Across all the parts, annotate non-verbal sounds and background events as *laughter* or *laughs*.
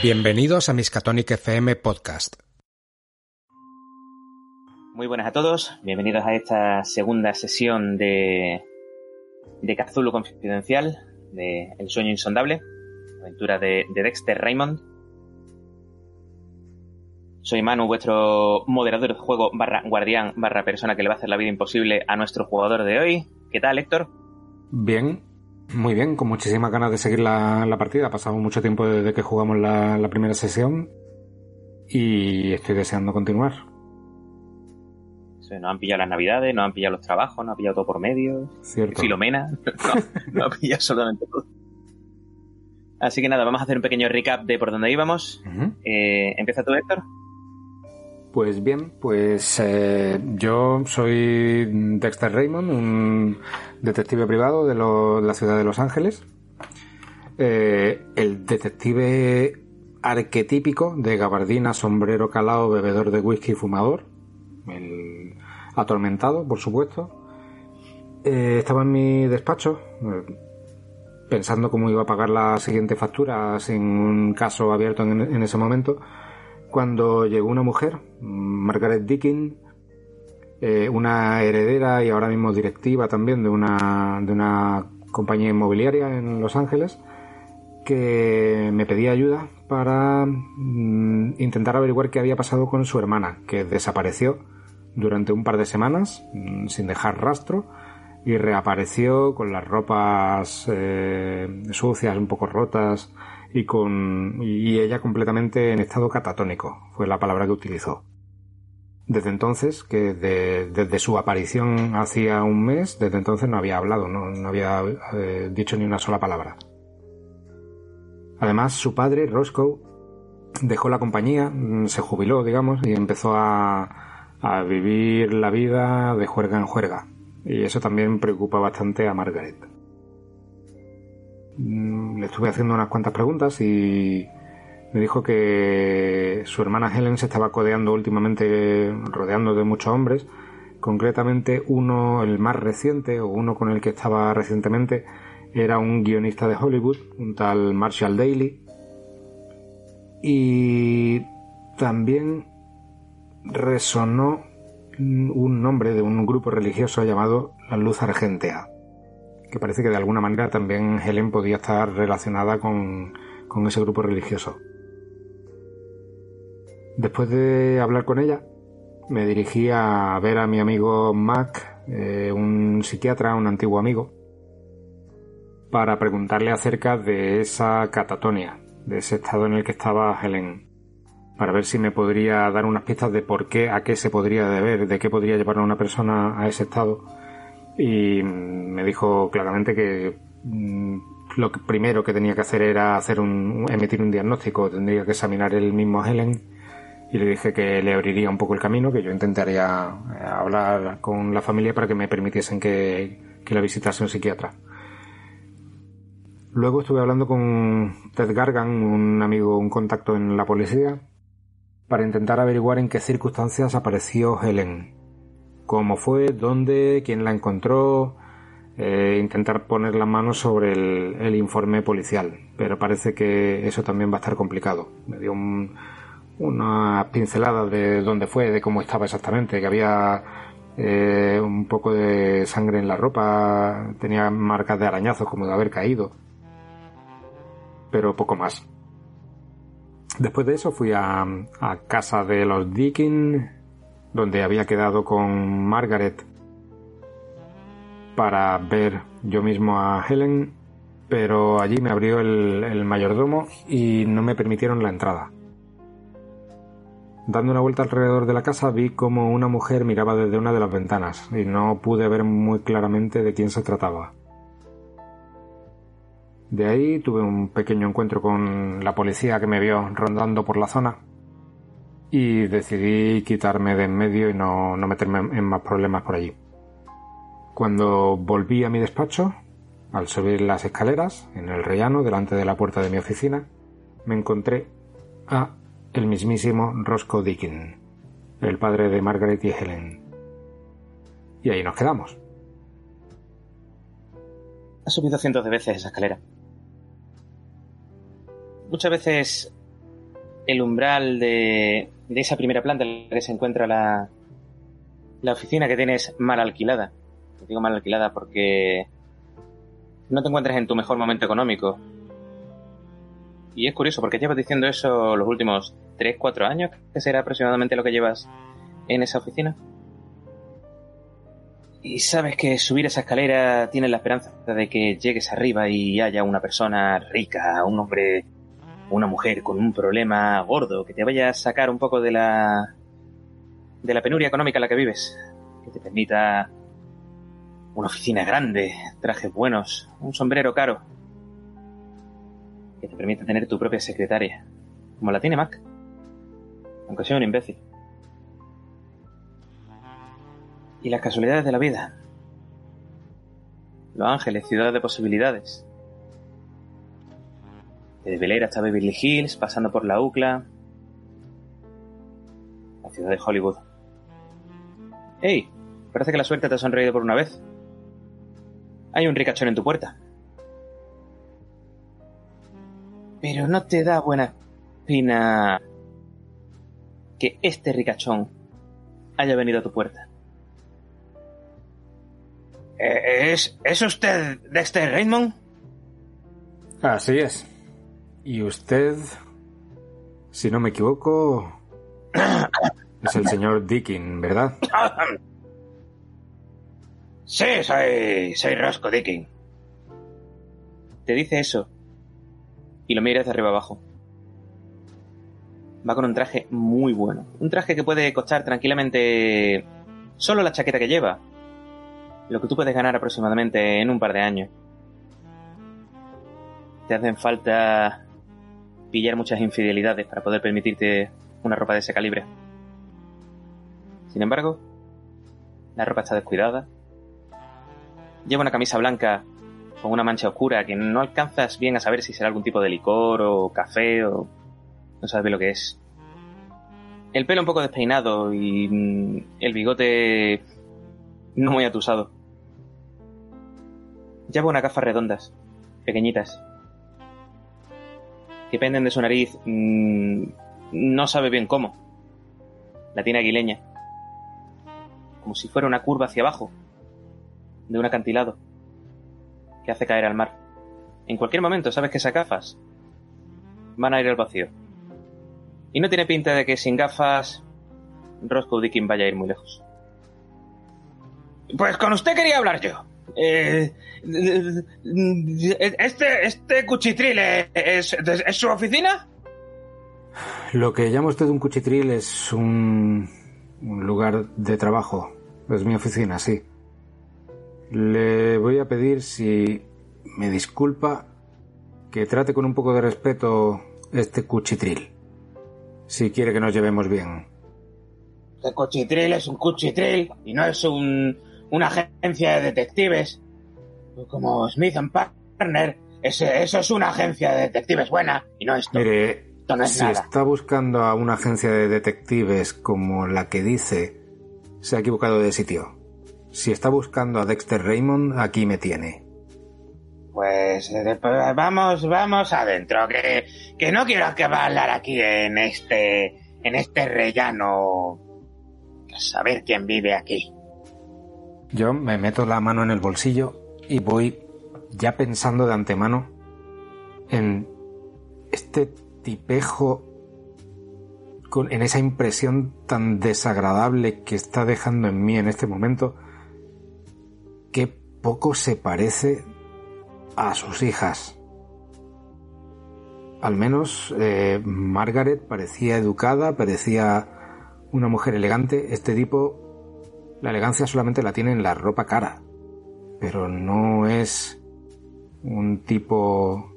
Bienvenidos a Miskatonic FM Podcast. Muy buenas a todos, bienvenidos a esta segunda sesión de, de Cthulhu Confidencial, de El sueño insondable, aventura de, de Dexter Raymond. Soy Manu, vuestro moderador de juego barra guardián barra persona que le va a hacer la vida imposible a nuestro jugador de hoy. ¿Qué tal, Héctor? Bien, muy bien, con muchísimas ganas de seguir la, partida. Ha pasado mucho tiempo desde que jugamos la, la primera sesión y estoy deseando continuar no han pillado las navidades, no han pillado los trabajos, no han pillado todo por medio. Cierto. Filomena, *laughs* no, no han pillado absolutamente todo. Así que nada, vamos a hacer un pequeño recap de por dónde íbamos. Eh, ¿Empieza tú, Héctor? Pues bien, pues eh, yo soy Dexter Raymond, un detective privado de, la ciudad de Los Ángeles. Eh, el detective arquetípico de gabardina, sombrero calado, bebedor de whisky y fumador. El atormentado, por supuesto. Eh, estaba en mi despacho, eh, pensando cómo iba a pagar la siguiente factura sin un caso abierto en, ese momento, cuando llegó una mujer, Margaret Dickin, eh, una heredera y ahora mismo directiva también de una, de una compañía inmobiliaria en Los Ángeles, que me pedía ayuda para mm, intentar averiguar qué había pasado con su hermana, que desapareció durante un par de semanas mm, sin dejar rastro y reapareció con las ropas eh, sucias, un poco rotas y con y ella completamente en estado catatónico, fue la palabra que utilizó. Desde entonces, que desde su aparición hacía un mes, desde entonces no había hablado, no, había eh, dicho ni una sola palabra. Además, su padre, Roscoe, dejó la compañía, mm, se jubiló, digamos, y empezó a, a vivir la vida de juerga en juerga. Y eso también preocupa bastante a Margaret. Mm, le estuve haciendo unas cuantas preguntas y me dijo que su hermana Helen se estaba codeando últimamente, rodeando de muchos hombres. Concretamente uno, el más reciente, o uno con el que estaba recientemente, era un guionista de Hollywood, un tal Marshall Daly. Y también resonó un nombre de un grupo religioso llamado la Luz Argentea, que parece que de alguna manera también Helen podía estar relacionada con, ese grupo religioso. Después de hablar con ella, me dirigí a ver a mi amigo Mac, eh, un psiquiatra, un antiguo amigo, para preguntarle acerca de esa catatonia, de ese estado en el que estaba Helen para ver si me podría dar unas pistas de por qué, a qué se podría deber, de qué podría llevar a una persona a ese estado. Y me dijo claramente que mm, lo primero que tenía que hacer era hacer un, emitir un diagnóstico, tendría que examinar el mismo Helen y le dije que le abriría un poco el camino, que yo intentaría eh, hablar con la familia para que me permitiesen que, que la visitase un psiquiatra. Luego estuve hablando con Ted Gargan, un amigo, un contacto en la policía, para intentar averiguar en qué circunstancias apareció Helen, cómo fue, dónde, quién la encontró, eh, intentar poner la mano sobre el, informe policial, pero parece que eso también va a estar complicado. Me dio una pincelada de dónde fue, de cómo estaba exactamente, que había eh, un poco de sangre en la ropa, tenía marcas de arañazos como de haber caído, pero poco más. Después de eso fui a, casa de los Deakin, donde había quedado con Margaret para ver yo mismo a Helen, pero allí me abrió el, mayordomo y no me permitieron la entrada. Dando una vuelta alrededor de la casa vi como una mujer miraba desde una de las ventanas y no pude ver muy claramente de quién se trataba. De ahí tuve un pequeño encuentro con la policía que me vio rondando por la zona y decidí quitarme de en medio y no, meterme en más problemas por allí. Cuando volví a mi despacho, al subir las escaleras, en el rellano, delante de la puerta de mi oficina, me encontré a el mismísimo Roscoe Dickin, el padre de Margaret y Helen. Y ahí nos quedamos. Has subido cientos de veces esa escalera. Muchas veces el umbral de, de esa primera planta en la que se encuentra la, la oficina que tienes mal alquilada. Te digo mal alquilada porque no te encuentras en tu mejor momento económico. Y es curioso porque llevas diciendo eso los últimos 3, 4 años, que será aproximadamente lo que llevas en esa oficina. Y sabes que subir esa escalera tiene la esperanza de que llegues arriba y haya una persona rica, un hombre, una mujer con un problema gordo, que te vaya a sacar un poco de la de la penuria económica en la que vives, que te permita una oficina grande, trajes buenos, un sombrero caro, que te permita tener tu propia secretaria, como la tiene Mac, aunque sea un imbécil. Y las casualidades de la vida. Los Ángeles, ciudad de posibilidades. Desde Bel Air hasta Beverly Hills, pasando por la UCLA, la ciudad de Hollywood. ¡Hey! Parece que la suerte te ha sonreído por una vez. Hay un ricachón en tu puerta. Pero no te da buena espina que este ricachón haya venido a tu puerta. Eh, ¿Es, ¿Es usted Dexter Raymond? Así es. Y usted, si no me equivoco, es el señor Dickin, ¿verdad? Sí, soy, soy Roscoe Dickin. Te dice eso y lo miras de arriba abajo. Va con un traje muy bueno. Un traje que puede costar tranquilamente solo la chaqueta que lleva. Lo que tú puedes ganar aproximadamente en un par de años. Te hacen falta pillar muchas infidelidades para poder permitirte una ropa de ese calibre. Sin embargo, la ropa está descuidada. Lleva una camisa blanca con una mancha oscura que no alcanzas bien a saber si será algún tipo de licor o café o no sabes lo que es. El pelo un poco despeinado y mm, el bigote no muy atusado. Lleva unas gafas redondas, pequeñitas, que penden de su nariz. mmm, no sabe bien cómo. La tiene aguileña. Como si fuera una curva hacia abajo, de un acantilado, que hace caer al mar. En cualquier momento sabes que esas gafas van a ir al vacío. Y no tiene pinta de que sin gafas Roscoe Dickin vaya a ir muy lejos. Pues con usted quería hablar yo. Eh, este, este cuchitril es, es su oficina? Lo que llama usted un cuchitril es un, un lugar de trabajo. Es mi oficina, sí. Le voy a pedir si me disculpa que trate con un poco de respeto este cuchitril. Si quiere que nos llevemos bien. El cuchitril es un cuchitril y no es un, una agencia de detectives. Como Smith and Partner, ese, eso es una agencia de detectives buena y no esto. Mire, esto no es si nada. está buscando a una agencia de detectives como la que dice, se ha equivocado de sitio. Si está buscando a Dexter Raymond, aquí me tiene. Pues eh, pues, vamos, vamos adentro, que, que no quiero hablar aquí en este, en este rellano. A saber quién vive aquí. Yo me meto la mano en el bolsillo y voy ya pensando de antemano en este tipejo con, en esa impresión tan desagradable que está dejando en mí en este momento que poco se parece a sus hijas. Al menos eh, Margaret parecía educada, parecía una mujer elegante. Este tipo, la elegancia solamente la tiene en la ropa cara, pero no es un tipo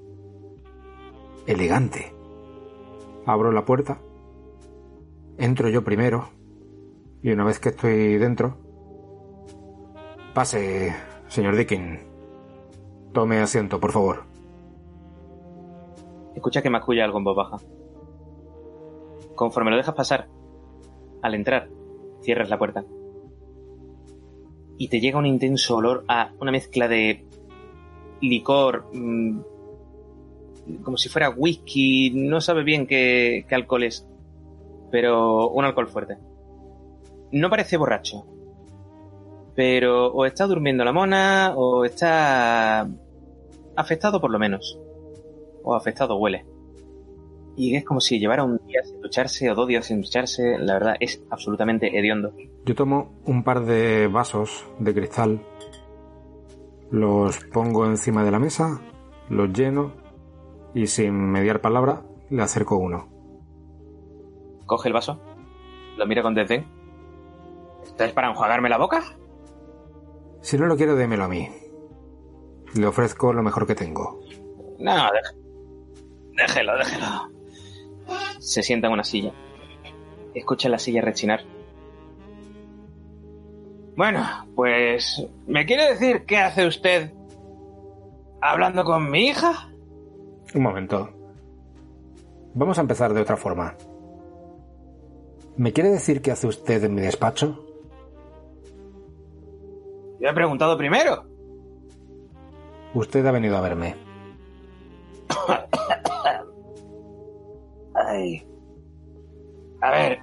elegante. Abro la puerta, entro yo primero, y una vez que estoy dentro, pase, señor Dickin. Tome asiento, por favor. Escucha que masculla algo en voz baja. Conforme lo dejas pasar, al entrar, cierras la puerta. Y te llega un intenso olor a una mezcla de licor, mm, como si fuera whisky, no sabe bien qué, qué alcohol es, pero un alcohol fuerte. No parece borracho, pero o está durmiendo la mona o está afectado por lo menos, o afectado huele. Y es como si llevara un día sin ducharse o dos días sin ducharse, la verdad es absolutamente hediondo. Yo tomo un par de vasos de cristal, los pongo encima de la mesa, los lleno y sin mediar palabra le acerco uno. Coge el vaso, lo mira con desdén. ¿Esto es para enjuagarme la boca? Si no lo quiero, démelo a mí. Le ofrezco lo mejor que tengo. No, déjelo. Déjelo, déjelo. Se sienta en una silla. Escucha la silla rechinar. Bueno, pues... ¿Me quiere decir qué hace usted hablando con mi hija? Un momento. Vamos a empezar de otra forma. ¿Me quiere decir qué hace usted en mi despacho? Yo he preguntado primero. Usted ha venido a verme. *coughs* A ver,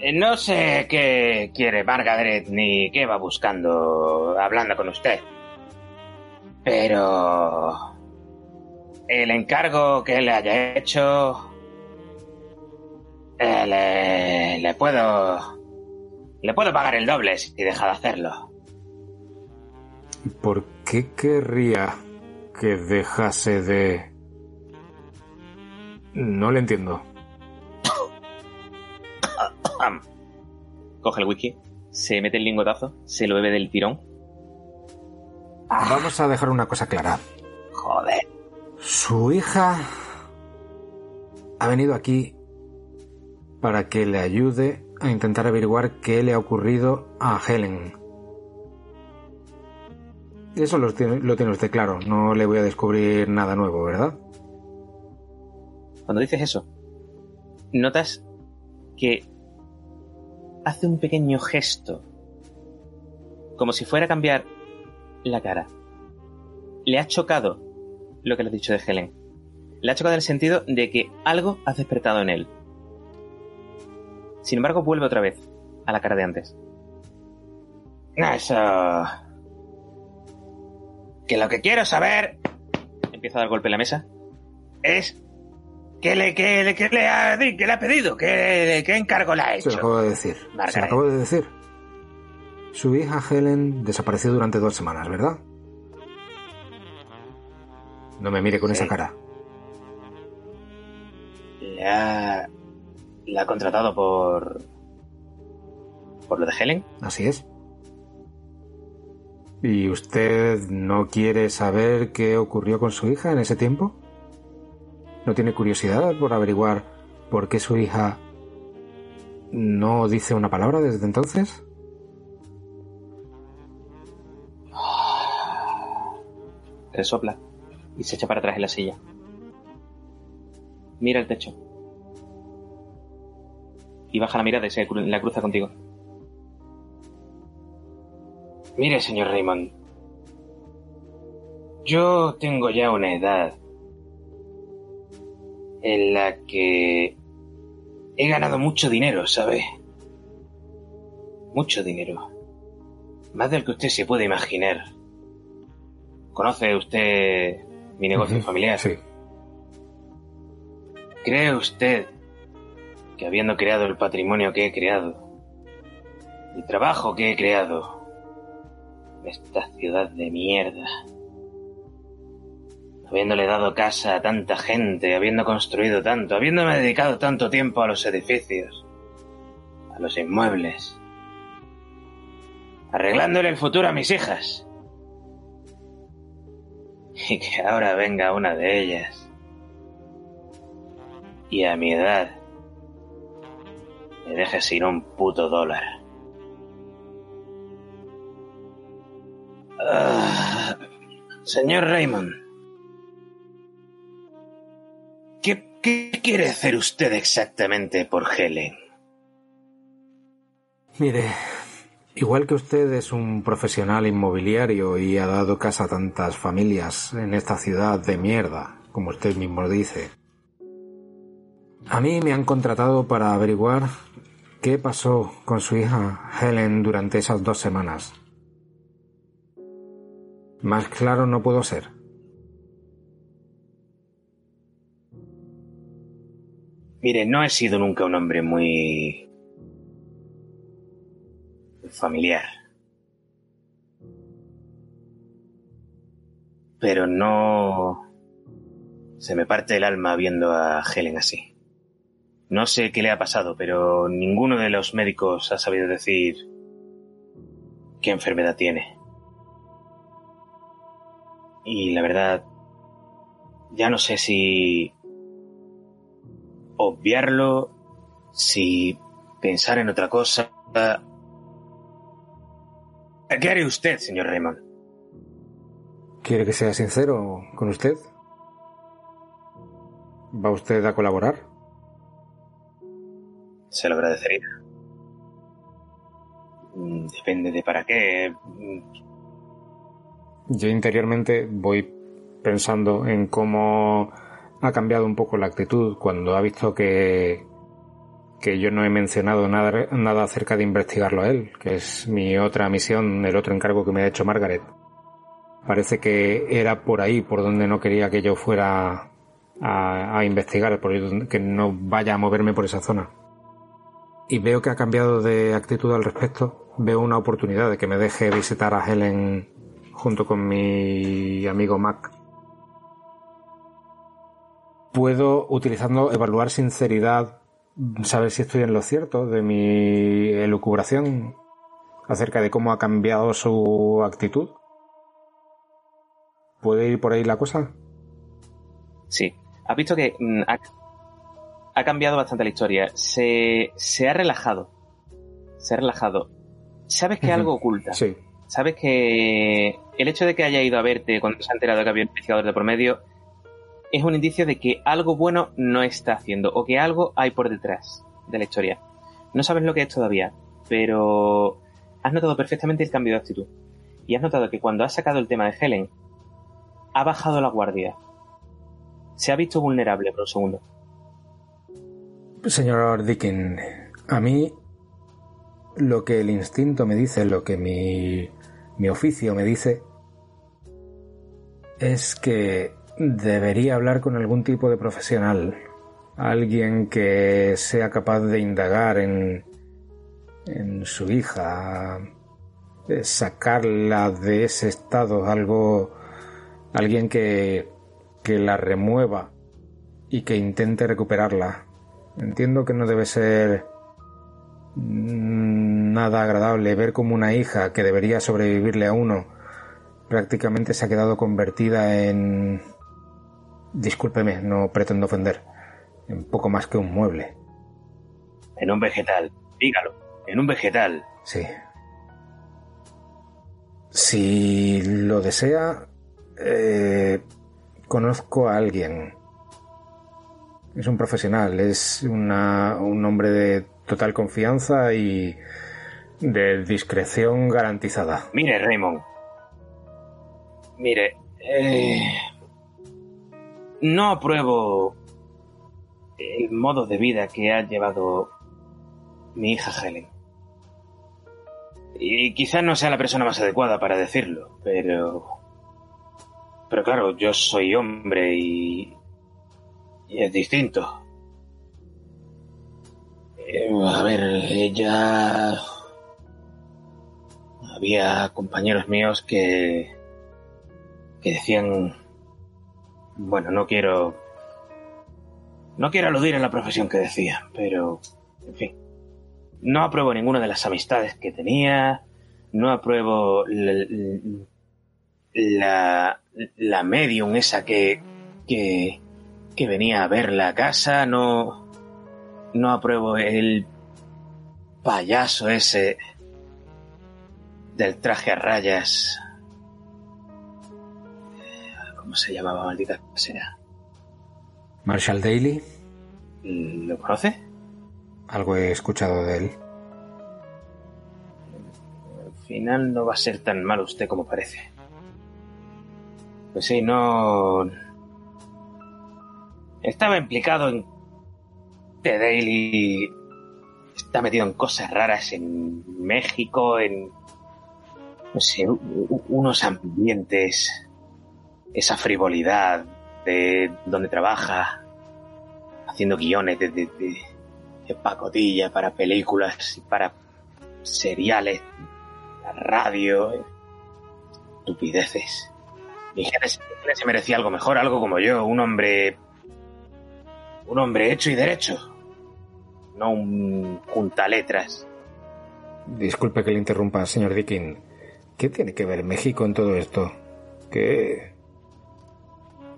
eh, no sé qué quiere Margaret ni qué va buscando hablando con usted. Pero... El encargo que le haya hecho... eh, le, le puedo... Le puedo pagar el doble si deja de hacerlo. ¿Por qué querría que dejase de... No le entiendo. Coge el whisky, se mete el lingotazo, se lo bebe del tirón. Vamos a dejar una cosa clara. Joder. Su hija ha venido aquí para que le ayude a intentar averiguar qué le ha ocurrido a Helen. Eso lo tiene, lo tiene usted claro. No le voy a descubrir nada nuevo, ¿verdad? Cuando dices eso, notas que hace un pequeño gesto, como si fuera a cambiar la cara. Le ha chocado lo que le has dicho de Helen. Le ha chocado en el sentido de que algo ha despertado en él. Sin embargo, vuelve otra vez a la cara de antes. Eso. Que lo que quiero saber. Empieza a dar golpe en la mesa. Es. ¿Qué le, qué le, qué le, ha, qué le ha pedido? ¿Qué, ¿Qué encargo le ha Se hecho? lo acabo de decir. Se lo acabo de decir. Su hija Helen desapareció durante dos semanas, ¿verdad? No me mire con Sí. esa cara. Le ha. Le ha contratado por. por lo de Helen. Así es. ¿Y usted no quiere saber qué ocurrió con su hija en ese tiempo? ¿No tiene curiosidad por averiguar por qué su hija no dice una palabra desde entonces? Resopla y se echa para atrás en la silla. Mira el techo. Y baja la mirada y se la cruza contigo. Mire, señor Raymond. Yo tengo ya una edad en la que he ganado mucho dinero, ¿sabe? Mucho dinero. Más del que usted se puede imaginar. ¿Conoce usted mi negocio familiar? Sí. ¿Cree usted que habiendo creado el patrimonio que he creado, el trabajo que he creado, esta ciudad de mierda, habiéndole dado casa a tanta gente, habiendo construido tanto, habiéndome dedicado tanto tiempo a los edificios, a los inmuebles, arreglándole el futuro a mis hijas, y que ahora venga una de ellas. Y a mi edad me deje sin un puto dólar. Ah, señor Raymond, ¿qué, ¿qué quiere hacer usted exactamente por Helen? Mire, Igual que usted es un profesional inmobiliario y ha dado casa a tantas familias en esta ciudad de mierda, como usted mismo dice, a mí me han contratado para averiguar qué pasó con su hija Helen durante esas dos semanas. Más claro no puedo ser. Mire, no he sido nunca un hombre muy familiar. Pero no... Se me parte el alma viendo a Helen así. No sé qué le ha pasado, pero ninguno de los médicos ha sabido decir qué enfermedad tiene. Y la verdad, ya no sé si obviarlo, si pensar en otra cosa. ¿Qué haré usted, señor Raymond? ¿Quiere que sea sincero con usted? ¿Va usted a colaborar? Se lo agradecería. Mm, depende de para qué. Yo interiormente voy pensando en cómo ha cambiado un poco la actitud cuando ha visto que, que yo no he mencionado nada, nada acerca de investigarlo a él, que es mi otra misión, el otro encargo que me ha hecho Margaret. Parece que era por ahí por donde no quería que yo fuera a, investigar, por que no vaya a moverme por esa zona. Y veo que ha cambiado de actitud al respecto. Veo una oportunidad de que me deje visitar a Helen junto con mi amigo Mac puedo, utilizando, evaluar sinceridad, saber si estoy en lo cierto de mi elucubración acerca de cómo ha cambiado su actitud. ¿Puede ir por ahí la cosa? Sí. Has visto que mm, ha, cambiado bastante la historia. Se, se ha relajado. Se ha relajado. Sabes que algo oculta. Sí. Sabes que el hecho de que haya ido a verte cuando se ha enterado que había un investigador de por medio es un indicio de que algo bueno no está haciendo o que algo hay por detrás de la historia. No sabes lo que es todavía, pero has notado perfectamente el cambio de actitud. Y has notado que cuando has sacado el tema de Helen, ha bajado la guardia. Se ha visto vulnerable por un segundo. Señor Dickin, a mí lo que el instinto me dice, lo que mi, mi oficio me dice, es que debería hablar con algún tipo de profesional, alguien que sea capaz de indagar en, en su hija, de sacarla de ese estado, algo, alguien que, que la remueva y que intente recuperarla. Entiendo que no debe ser nada agradable ver como una hija que debería sobrevivirle a uno prácticamente se ha quedado convertida en Discúlpeme, no pretendo ofender. En poco más que un mueble. En un vegetal. Dígalo. En un vegetal. Sí. Si lo desea, eh, conozco a alguien. Es un profesional, es una, un hombre de total confianza y de discreción garantizada. Mire, Raymond. Mire, eh, no apruebo el modo de vida que ha llevado mi hija Helen. Y quizás no sea la persona más adecuada para decirlo, pero... Pero claro, yo soy hombre y... y es distinto. Eh, a ver, ella... Había compañeros míos que... que decían bueno, no quiero... No quiero aludir en la profesión que decía, pero... En fin. No apruebo ninguna de las amistades que tenía. No apruebo la, la, medium esa que, que, que venía a ver la casa. No, no apruebo el payaso ese del traje a rayas ¿Cómo se llamaba, maldita sea? Marshall Daly. ¿Lo conoce? Algo he escuchado de él. final no va a ser tan malo usted como parece. Pues sí, no... Estaba implicado en The Daily. Está metido en cosas raras en México, en... No sé, unos ambientes... Esa frivolidad de donde trabaja, haciendo guiones de, de, pacotilla para películas y para seriales, la radio, estupideces. Mi se merecía algo mejor, algo como yo, un hombre. Un hombre hecho y derecho. No un letras. Disculpe que le interrumpa, señor Dickin. ¿Qué tiene que ver México en todo esto? ¿Qué.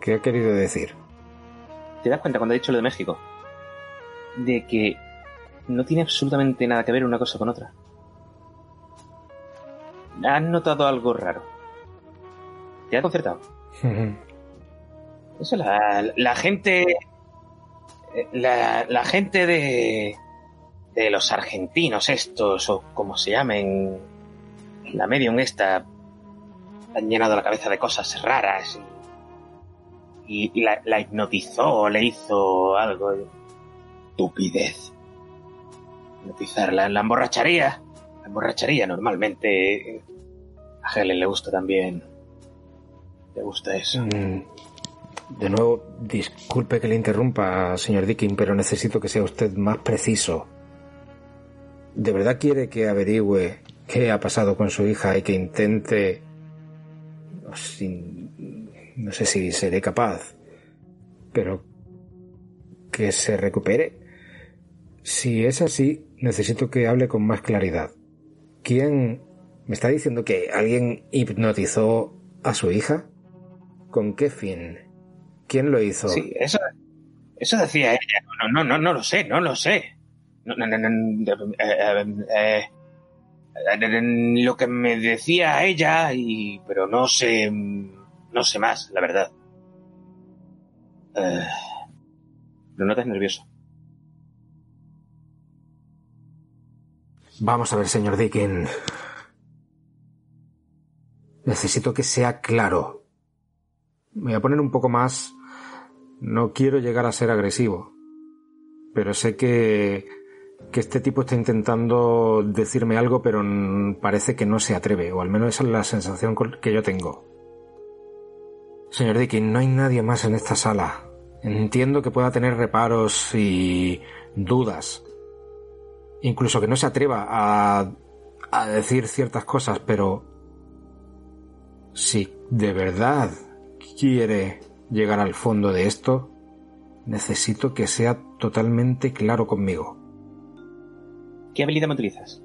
¿Qué ha querido decir? ¿Te das cuenta cuando he dicho lo de México? De que no tiene absolutamente nada que ver una cosa con otra. ¿Has notado algo raro? ¿Te ha concertado? Eso, la, la gente. La, la, gente de. de los argentinos estos, o como se llamen. La medium esta. Han llenado la cabeza de cosas raras. Y, y la, la, hipnotizó, le hizo algo. Estupidez. Hipnotizarla. La emborracharía. La emborracharía normalmente. A Helen le gusta también ¿Te gusta eso? Mm, de nuevo, disculpe que le interrumpa, señor Dickin, pero necesito que sea usted más preciso. ¿De verdad quiere que averigüe qué ha pasado con su hija y que intente... No sé si seré capaz, pero que se recupere? Si es así, necesito que hable con más claridad. ¿Quién me está diciendo que alguien hipnotizó a su hija? ¿Con qué fin? ¿Quién lo hizo? Sí, eso, eso decía ella. No, no, no, no lo sé, no lo sé. No, eh, eh, lo que me decía ella, y, pero no sé, no sé más, la verdad. Eh, no notas nervioso. Vamos a ver, señor Dickin. Necesito que sea claro. Me voy a poner un poco más... No quiero llegar a ser agresivo, pero sé que, que este tipo está intentando decirme algo, pero parece que no se atreve, o al menos esa es la sensación que yo tengo. Señor Dickin, no hay nadie más en esta sala. Entiendo que pueda tener reparos y dudas. Incluso que no se atreva a, a decir ciertas cosas, pero si de verdad quiere llegar al fondo de esto, necesito que sea totalmente claro conmigo. ¿Qué habilidad me utilizas?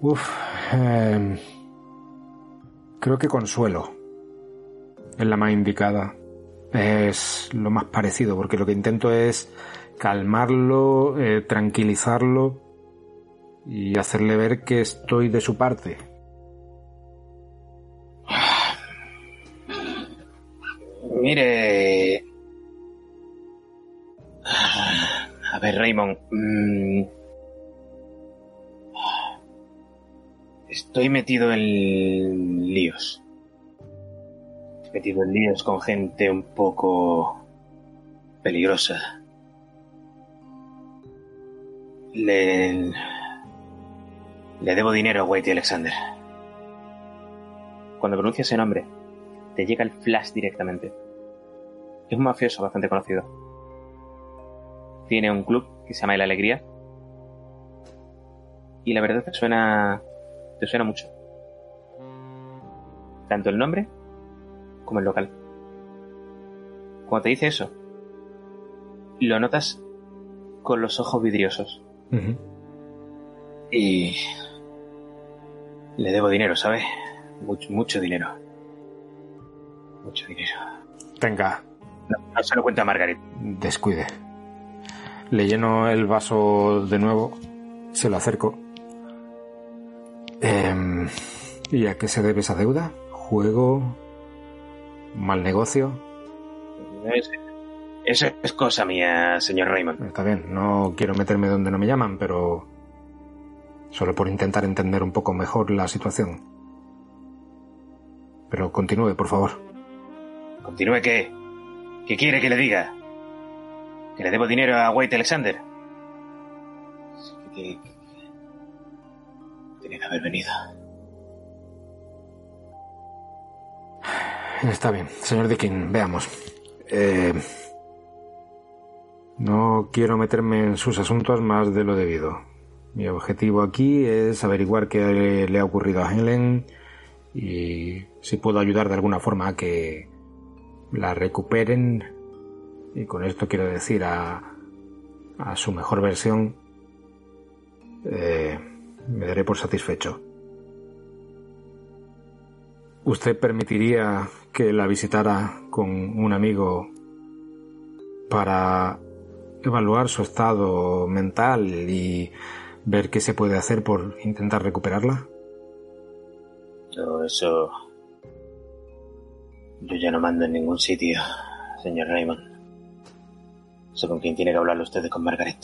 Uf, em, creo que consuelo es la más indicada. Es lo más parecido, porque lo que intento es calmarlo, eh, tranquilizarlo y hacerle ver que estoy de su parte. Mire. A ver, Raymond. Mm, estoy metido en líos. Metido en líos con gente un poco peligrosa. Le. Le debo dinero a Whitey Alexander. Cuando pronuncia ese nombre, te llega el flash directamente. Es un mafioso bastante conocido. Tiene un club que se llama El Alegría. Y la verdad te suena. te suena mucho. Tanto el nombre como el local. Cuando te dice eso, lo notas con los ojos vidriosos. Y. Le debo dinero, ¿sabes? Mucho, mucho dinero. Mucho dinero. Tenga, no, se lo cuenta a Margaret. Descuide. Le lleno el vaso de nuevo, se lo acerco. Em, ¿Y a qué se debe esa deuda? ¿Juego? ¿Mal negocio? Eso es cosa mía, señor Raymond. Está bien, no quiero meterme donde no me llaman, pero solo por intentar entender un poco mejor la situación. Pero continúe, por favor. ¿Continúe qué? ¿Qué quiere que le diga? ¿Que le debo dinero a White Alexander? Que... Tiene que haber venido. Está bien, señor Dickin, veamos. Eh, no quiero meterme en sus asuntos más de lo debido. Mi objetivo aquí es averiguar qué le ha ocurrido a Helen y si puedo ayudar de alguna forma a que la recuperen. Y con esto quiero decir a, a su mejor versión. Eh, me daré por satisfecho. ¿Usted permitiría que la visitara con un amigo para evaluar su estado mental y ver qué se puede hacer por intentar recuperarla? Yo eso... Yo ya no mando en ningún sitio, señor Raymond. Sé con quién tiene que hablarlo usted con Margaret.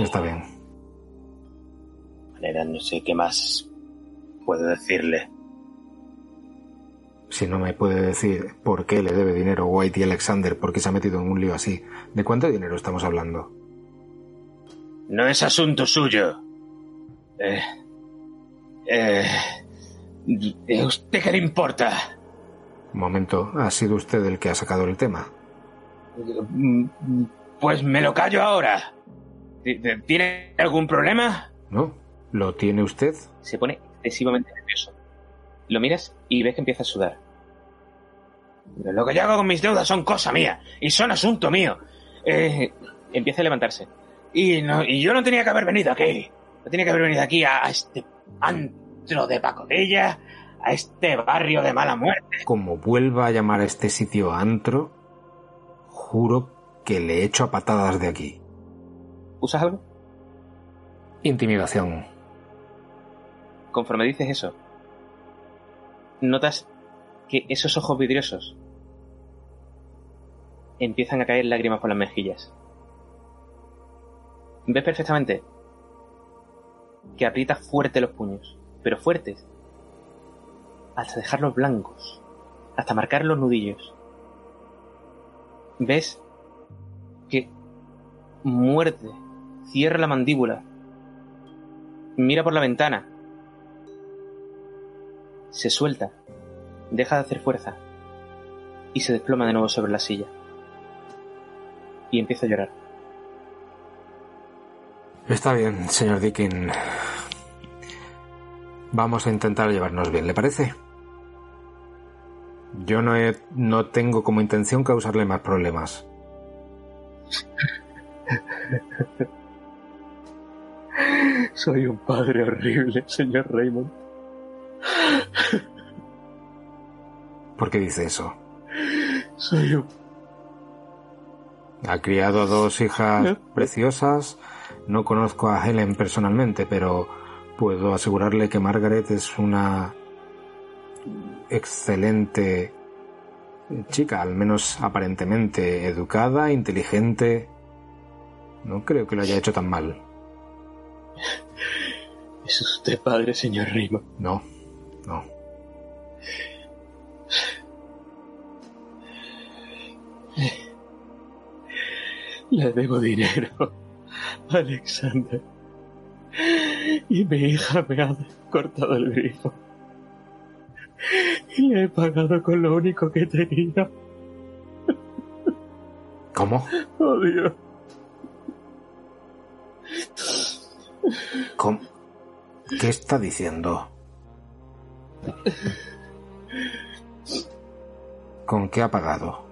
Está bien. De manera, no sé qué más puedo decirle. Si no me puede decir por qué le debe dinero White y Alexander porque se ha metido en un lío así, ¿de cuánto dinero estamos hablando? No es asunto suyo. Eh, eh, ¿A usted qué le importa? Un momento, ¿ha sido usted el que ha sacado el tema? Pues me lo callo ahora. ¿Tiene algún problema? No, ¿lo tiene usted? Se pone excesivamente nervioso. Lo miras y ves que empieza a sudar. Pero lo que yo hago con mis deudas son cosa mía y son asunto mío. Eh, empieza a levantarse. Y, no, y yo no tenía que haber venido aquí. No tenía que haber venido aquí a, a este antro de pacotilla, a este barrio de mala muerte. Como vuelva a llamar a este sitio antro, juro que le echo a patadas de aquí. ¿Usas algo? Intimidación. Conforme dices eso, notas que esos ojos vidriosos empiezan a caer lágrimas por las mejillas. Ves perfectamente que aprieta fuerte los puños, pero fuertes, hasta dejarlos blancos, hasta marcar los nudillos. Ves que muerde, cierra la mandíbula, mira por la ventana, se suelta, deja de hacer fuerza y se desploma de nuevo sobre la silla. Y empieza a llorar. Está bien, señor Dickin. Vamos a intentar llevarnos bien, ¿le parece? Yo no, he, no tengo como intención causarle más problemas. *laughs* Soy un padre horrible, señor Raymond. ¿Por qué dice eso? Soy un... Ha criado a dos hijas preciosas. No conozco a Helen personalmente, pero puedo asegurarle que Margaret es una excelente chica, al menos aparentemente educada, inteligente. No creo que lo haya hecho tan mal. ¿Es usted padre, señor Raymond? No, no. Le debo dinero, Alexander. Y mi hija me ha cortado el grifo. Y le he pagado con lo único que tenía. ¿Cómo? Oh, Dios. ¿Cómo? ¿Qué está diciendo? ¿Con qué ha pagado?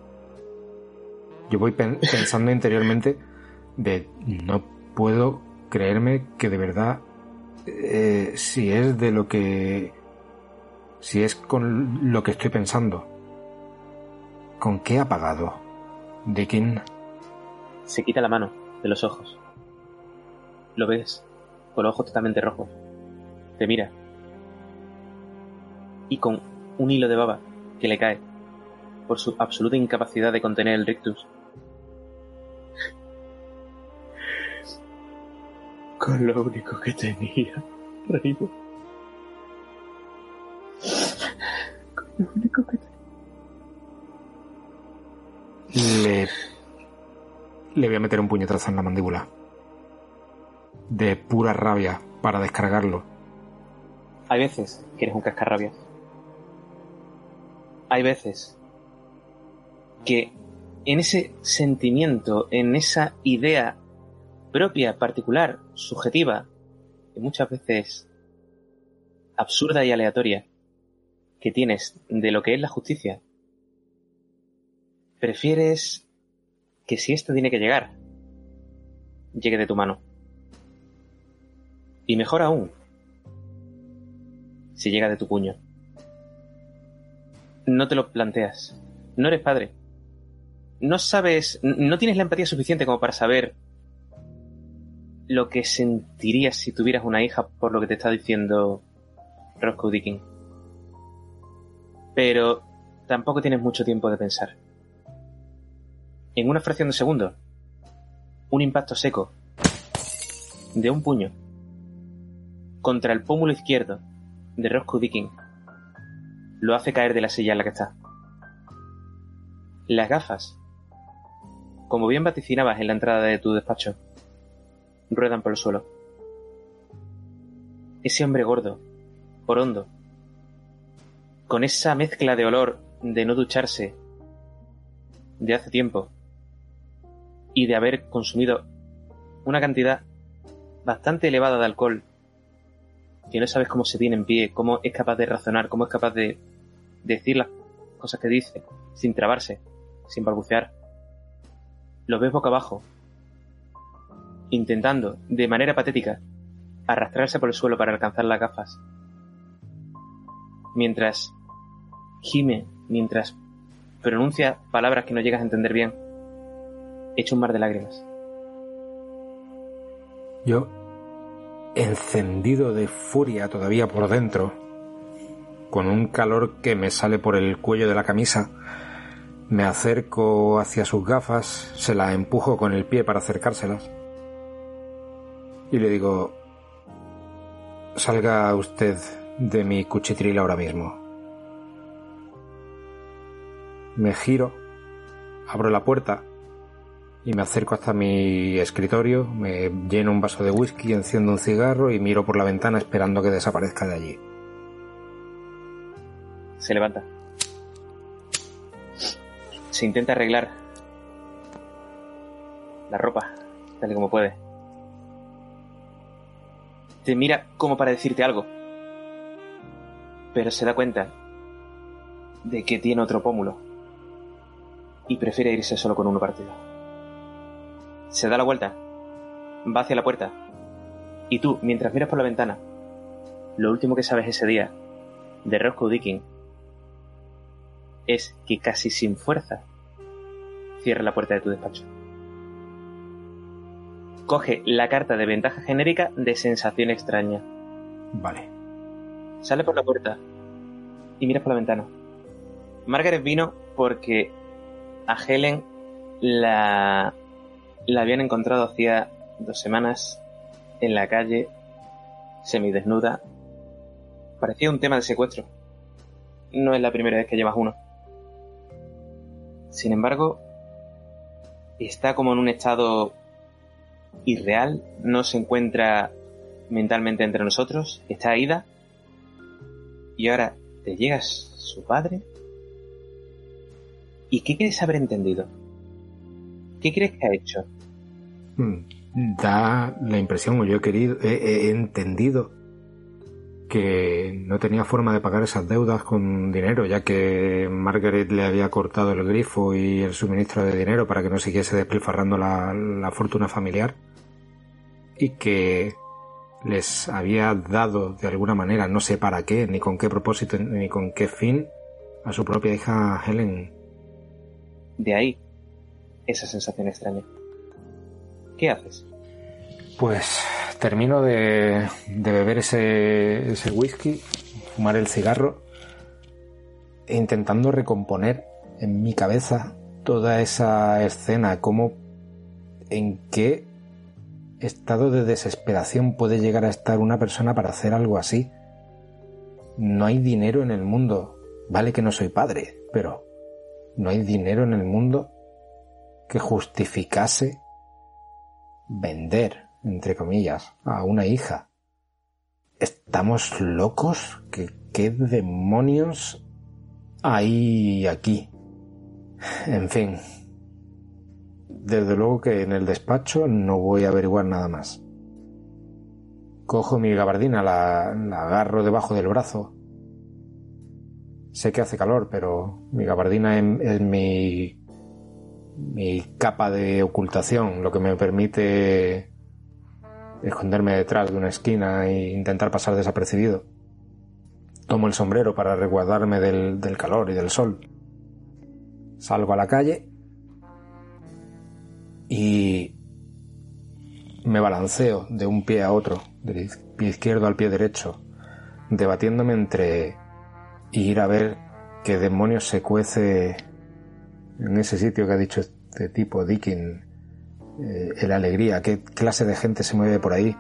Yo voy pen- pensando interiormente de no puedo creerme que de verdad eh, si es de lo que si es con lo que estoy pensando. ¿Con qué ha pagado? ¿De quién? Se quita la mano de los ojos. Lo ves, con los ojos totalmente rojos. Te mira. Y con un hilo de baba que le cae por su absoluta incapacidad de contener el rictus. Con lo único que tenía, Raymond. Con lo único que tenía. Le. Le voy a meter un puñetazo en la mandíbula. De pura rabia para descargarlo. Hay veces que eres un cascarrabias. Hay veces que en ese sentimiento, en esa idea propia, particular, subjetiva, y muchas veces absurda y aleatoria, que tienes de lo que es la justicia, prefieres que si esto tiene que llegar, llegue de tu mano. Y mejor aún, si llega de tu puño. No te lo planteas. No eres padre. No sabes, no tienes la empatía suficiente como para saber lo que sentirías si tuvieras una hija por lo que te está diciendo Roscoe Dicking. Pero tampoco tienes mucho tiempo de pensar. En una fracción de segundo, un impacto seco de un puño contra el pómulo izquierdo de Roscoe Dicking lo hace caer de la silla en la que está. Las gafas, como bien vaticinabas en la entrada de tu despacho, ruedan por el suelo. Ese hombre gordo, hondo, con esa mezcla de olor de no ducharse de hace tiempo y de haber consumido una cantidad bastante elevada de alcohol que no sabes cómo se tiene en pie, cómo es capaz de razonar, cómo es capaz de decir las cosas que dice sin trabarse, sin balbucear. Lo ves boca abajo, intentando, de manera patética, arrastrarse por el suelo para alcanzar las gafas. Mientras gime, mientras pronuncia palabras que no llegas a entender bien, echa un mar de lágrimas. Yo, encendido de furia todavía por dentro, con un calor que me sale por el cuello de la camisa, me acerco hacia sus gafas, se las empujo con el pie para acercárselas y le digo, salga usted de mi cuchitril ahora mismo. Me giro, abro la puerta y me acerco hasta mi escritorio, me lleno un vaso de whisky, enciendo un cigarro y miro por la ventana esperando que desaparezca de allí. Se levanta. Se intenta arreglar la ropa, tal y como puede te mira como para decirte algo. Pero se da cuenta de que tiene otro pómulo y prefiere irse solo con uno partido. Se da la vuelta, va hacia la puerta y tú, mientras miras por la ventana, lo último que sabes ese día de Roscoe Dicking es que casi sin fuerza cierra la puerta de tu despacho coge la carta de ventaja genérica de sensación extraña. Vale. Sale por la puerta y mira por la ventana. Margaret vino porque a Helen la, la habían encontrado hacía dos semanas en la calle, semidesnuda. Parecía un tema de secuestro. No es la primera vez que llevas uno. Sin embargo, está como en un estado irreal, no se encuentra mentalmente entre nosotros, está Aida, y ahora te llegas su padre. ¿Y qué quieres haber entendido? ¿Qué crees que ha hecho? Hmm, da la impresión, o yo he querido, he, entendido que no tenía forma de pagar esas deudas con dinero, ya que Margaret le había cortado el grifo y el suministro de dinero para que no siguiese despilfarrando la fortuna familiar y que les había dado de alguna manera, no sé para qué, ni con qué propósito, ni con qué fin, a su propia hija Helen. De ahí esa sensación extraña. ¿Qué haces? Pues termino de, beber ese, ese whisky, fumar el cigarro, e intentando recomponer en mi cabeza toda esa escena, cómo, en qué estado de desesperación puede llegar a estar una persona para hacer algo así? No hay dinero en el mundo. Vale que no soy padre, pero no hay dinero en el mundo que justificase vender, entre comillas, a una hija. ¿Estamos locos? ¿Qué, qué demonios hay aquí? En fin, desde luego que en el despacho no voy a averiguar nada más. Cojo mi gabardina, la, agarro debajo del brazo. Sé que hace calor, pero mi gabardina es, mi, mi capa de ocultación, lo que me permite esconderme detrás de una esquina e intentar pasar desapercibido. Tomo el sombrero para resguardarme del calor y del sol. Salgo a la calle y me balanceo de un pie a otro, del pie izquierdo al pie derecho, debatiéndome entre ir a ver qué demonios se cuece en ese sitio que ha dicho este tipo, Dickin, eh, el alegría, qué clase de gente se mueve por ahí.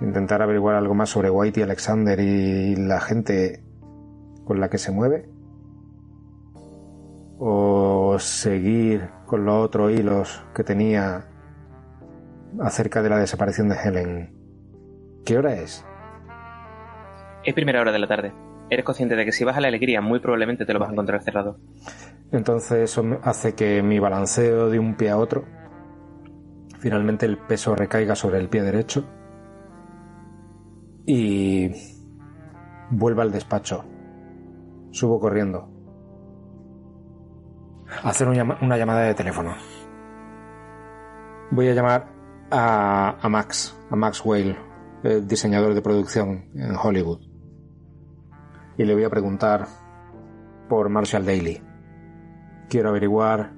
Intentar averiguar algo más sobre White y Alexander y la gente con la que se mueve. O seguir con los otros hilos que tenía acerca de la desaparición de Helen. ¿Qué hora es? Es primera hora de la tarde. Eres consciente de que si vas a la alegría muy probablemente te lo vas a encontrar cerrado. Entonces eso hace que mi balanceo de un pie a otro, finalmente el peso recaiga sobre el pie derecho y vuelva al despacho. Subo corriendo hacer una llamada de teléfono. Voy a llamar a, Max, a Max Whale, el diseñador de producción en Hollywood. Y le voy a preguntar por Marshall Daly. Quiero averiguar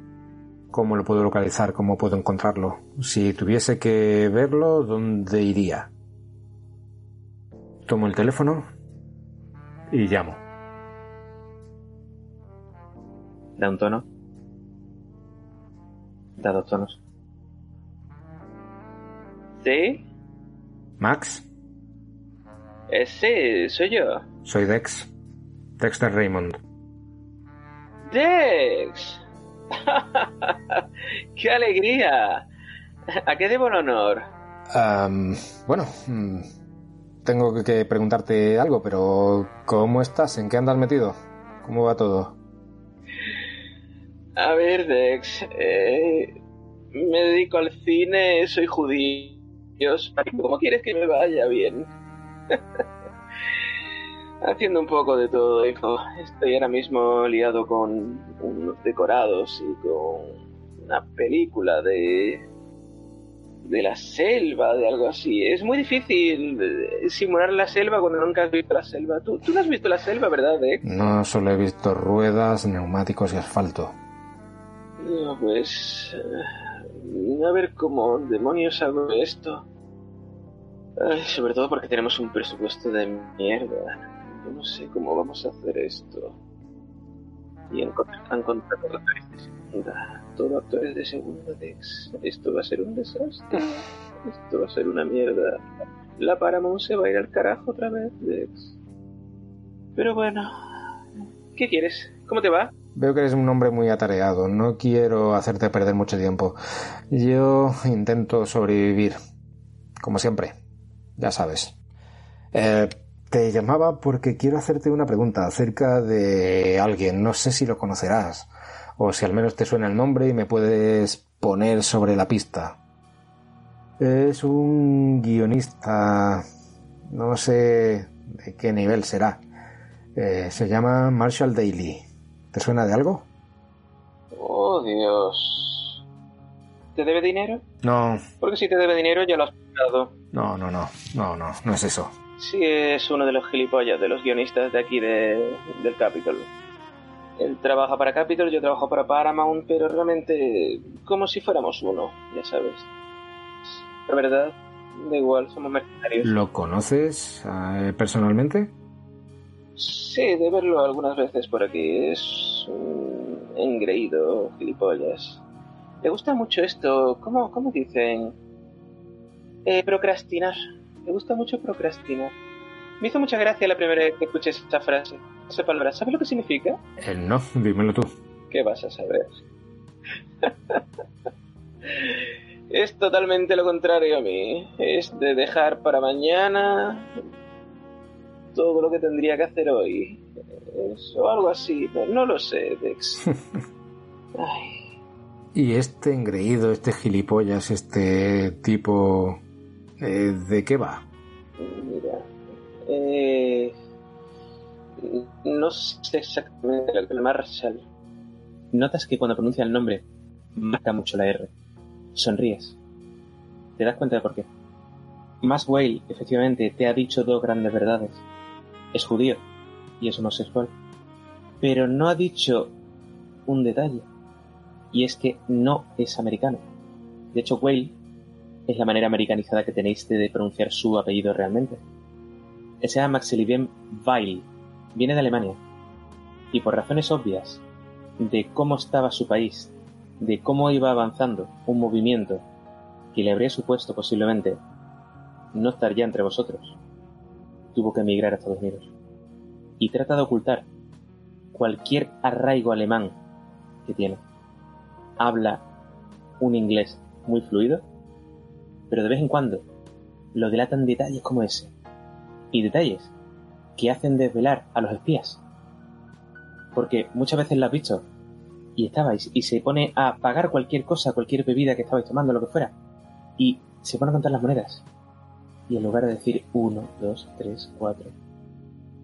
cómo lo puedo localizar, cómo puedo encontrarlo. Si tuviese que verlo, ¿dónde iría? Tomo el teléfono y llamo. Da un tono dos tonos. ¿Sí? ¿Max? Eh, sí, soy yo. Soy Dex. Dexter Raymond. ¡Dex! *laughs* ¡Qué alegría! *laughs* ¿A qué debo el honor? bueno, mm, tengo que preguntarte algo, pero ¿cómo estás? ¿En qué andas metido? ¿Cómo va todo? A ver, Dex, eh, me dedico al cine, soy judío. ¿Cómo quieres que me vaya bien? *laughs* Haciendo un poco de todo, hijo. Estoy ahora mismo liado con unos decorados y con una película de de la selva, de algo así. Es muy difícil eh, simular la selva cuando nunca has visto la selva. ¿Tú, tú no has visto la selva, verdad, Dex? No, solo he visto ruedas, neumáticos y asfalto. No, pues... Eh, a ver cómo demonios hago esto. sobre todo porque tenemos un presupuesto de mierda. Yo no sé cómo vamos a hacer esto. Y han, contratado de segunda. Todo actores de segunda, Dex. Esto va a ser un desastre. Esto va a ser una mierda. La Paramount se va a ir al carajo otra vez, Dex. Pero bueno. ¿Qué quieres? ¿Cómo te va? Veo que eres un hombre muy atareado. No quiero hacerte perder mucho tiempo. Yo intento sobrevivir. Como siempre. Ya sabes. Eh, te llamaba porque quiero hacerte una pregunta acerca de alguien. No sé si lo conocerás. O si al menos te suena el nombre y me puedes poner sobre la pista. Es un guionista. No sé de qué nivel será. Eh, se llama Marshall Daly. ¿Te suena de algo? Oh, Dios. ¿Te debe dinero? No. Porque si te debe dinero ya lo has pagado. No, no, no. No, no. No es eso. Sí, es uno de los gilipollas, de los guionistas de aquí de, del Capitol. Él trabaja para Capitol, yo trabajo para Paramount, pero realmente como si fuéramos uno, ya sabes. La verdad, da igual, somos mercenarios. ¿Lo conoces eh, personalmente? Sí, de verlo algunas veces por aquí. Es un engreído, gilipollas. Le gusta mucho esto. ¿Cómo, cómo dicen? Eh, procrastinar. Me gusta mucho procrastinar. Me hizo mucha gracia la primera vez que escuché esa frase, esa palabra. ¿Sabes lo que significa? Eh, no, dímelo tú. ¿Qué vas a saber? *laughs* es totalmente lo contrario a mí. Es de dejar para mañana todo lo que tendría que hacer hoy. o algo así. No, no lo sé, Dex. *laughs* Ay. Y este engreído, este gilipollas, este tipo... Eh, ¿De qué va? Mira. Eh, no sé exactamente lo que Marshall. Notas que cuando pronuncia el nombre marca mucho la R. Sonríes. ¿Te das cuenta de por qué? Max Whale, efectivamente, te ha dicho dos grandes verdades. Es judío y es homosexual. Pero no ha dicho un detalle. Y es que no es americano. De hecho, Whale es la manera americanizada que tenéis de pronunciar su apellido realmente. Se llama Maximilien Weil. Viene de Alemania. Y por razones obvias de cómo estaba su país, de cómo iba avanzando un movimiento que le habría supuesto posiblemente no estar ya entre vosotros, tuvo que emigrar a Estados Unidos. Y trata de ocultar cualquier arraigo alemán que tiene. Habla un inglés muy fluido, pero de vez en cuando lo delatan detalles como ese. Y detalles que hacen desvelar a los espías. Porque muchas veces lo has visto y estabais y se pone a pagar cualquier cosa, cualquier bebida que estabais tomando, lo que fuera. Y se pone a contar las monedas. Y en lugar de decir 1, 2, 3, 4,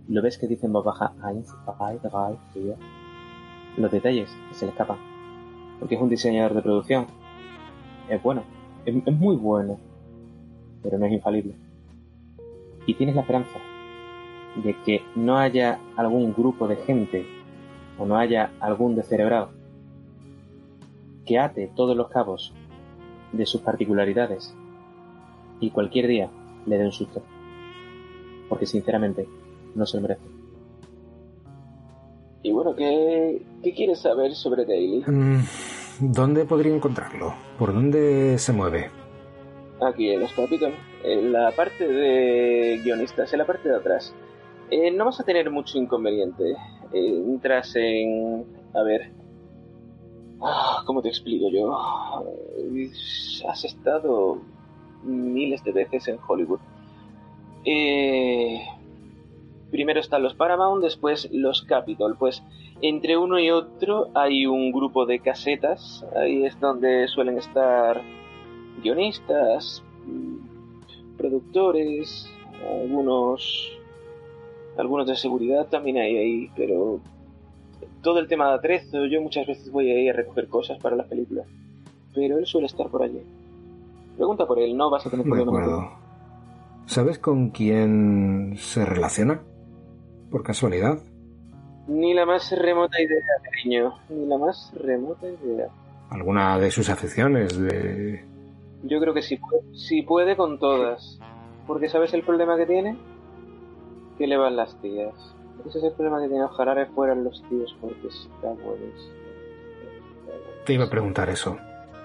lo ves que dice en voz baja 1, 2, 3, Los detalles se le escapan. Porque es un diseñador de producción. Es bueno. Es muy bueno. Pero no es infalible. Y tienes la esperanza de que no haya algún grupo de gente o no haya algún descerebrado que ate todos los cabos de sus particularidades y cualquier día le dé un susto. Porque sinceramente no se lo merece. Y bueno, ¿qué, qué quieres saber sobre Daily? Mm, ¿Dónde podría encontrarlo? ¿Por dónde se mueve? Aquí en los capítulos, en la parte de guionistas, en la parte de atrás. Eh, no vas a tener mucho inconveniente. Eh, entras en... A ver... Ah, ¿Cómo te explico yo? Has estado miles de veces en Hollywood. Eh, primero están los Paramount, después los Capitol. Pues entre uno y otro hay un grupo de casetas. Ahí es donde suelen estar guionistas, productores, algunos algunos de seguridad también hay ahí, pero todo el tema de atrezo, yo muchas veces voy ahí a recoger cosas para las películas, pero él suele estar por allí. Pregunta por él, no vas a tener problema. De acuerdo. ¿Sabes con quién se relaciona? ¿Por casualidad? Ni la más remota idea, cariño. Ni la más remota idea. ¿Alguna de sus aficiones? De... Yo creo que sí, sí puede con todas. Porque ¿sabes el problema que tiene? que le van las tías. Ese es el problema que tiene. Ojalá le fueran los tíos porque está buenísimo. Te iba a preguntar eso.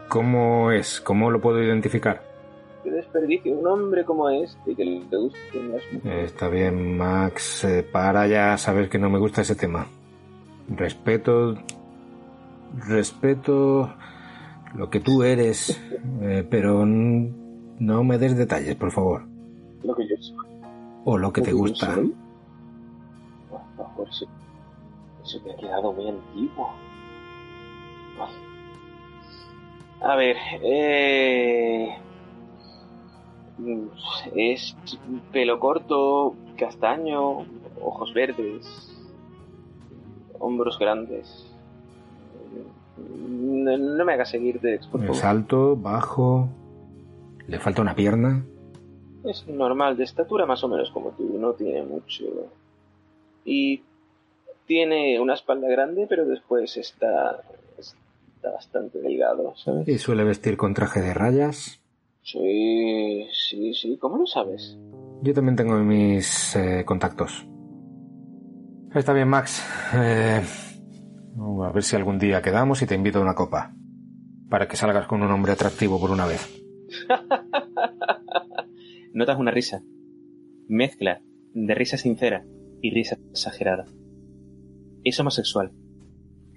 ¿Cómo es? ¿Cómo lo puedo identificar? Qué desperdicio. Un hombre como este que le gusten las mujeres. Está bien, Max. Eh, para ya saber que no me gusta ese tema. Respeto. Respeto lo que tú eres, eh, pero no me des detalles, por favor. Lo que yo soy. O lo que te gusta. Bueno, por eso, eso te ha quedado muy antiguo. Ay. A ver, eh, es pelo corto, castaño, ojos verdes, hombros grandes. No, no me hagas seguir de Es alto, bajo, le falta una pierna. Es normal, de estatura más o menos como tú, no tiene mucho. Y tiene una espalda grande, pero después está, está bastante delgado, ¿sabes? ¿Y suele vestir con traje de rayas? Sí, sí, sí. ¿Cómo lo sabes? Yo también tengo mis eh, contactos. Está bien, Max. Eh, a ver si algún día quedamos y te invito a una copa. Para que salgas con un hombre atractivo por una vez. *laughs* notas una risa. Mezcla de risa sincera y risa exagerada. Es homosexual,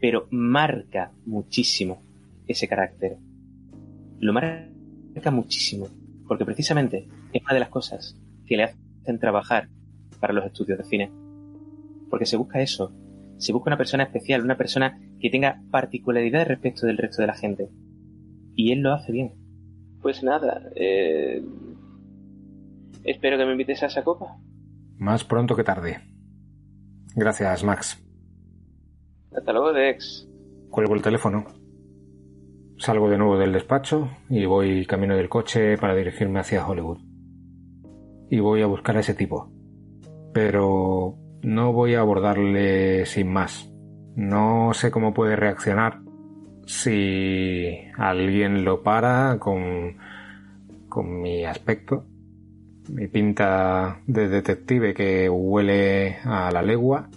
pero marca muchísimo ese carácter. Lo marca muchísimo, porque precisamente es una de las cosas que le hacen trabajar para los estudios de cine. Porque se busca eso, se busca una persona especial, una persona que tenga particularidades respecto del resto de la gente. Y él lo hace bien. Pues nada, eh... espero que me invites a esa copa. Más pronto que tarde. Gracias, Max. Hasta luego, Dex. Cuelgo el teléfono. Salgo de nuevo del despacho y voy camino del coche para dirigirme hacia Hollywood. Y voy a buscar a ese tipo. Pero no voy a abordarle sin más. No sé cómo puede reaccionar si alguien lo para con, con mi aspecto, mi pinta de detective que huele a la legua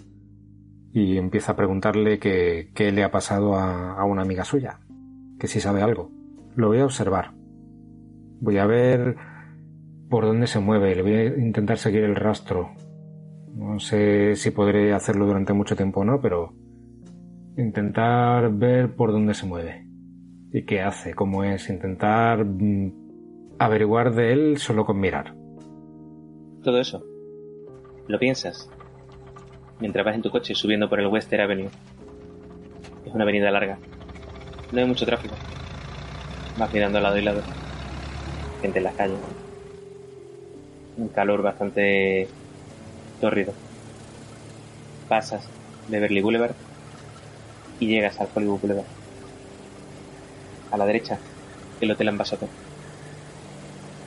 y empieza a preguntarle qué le ha pasado a, a una amiga suya que si sabe algo. Lo voy a observar. Voy a ver por dónde se mueve, le voy a intentar seguir el rastro. No sé si podré hacerlo durante mucho tiempo o no, pero intentar ver por dónde se mueve y qué hace, cómo es, intentar mm, averiguar de él solo con mirar. Todo eso. ¿Lo piensas? Mientras vas en tu coche subiendo por el Western Avenue. Es una avenida larga. No hay mucho tráfico. Vas mirando a lado y lado. Gente en las calles. Un calor bastante tórrido. Pasas Beverly Boulevard y llegas al Hollywood Boulevard. A la derecha, el Hotel Ambassador.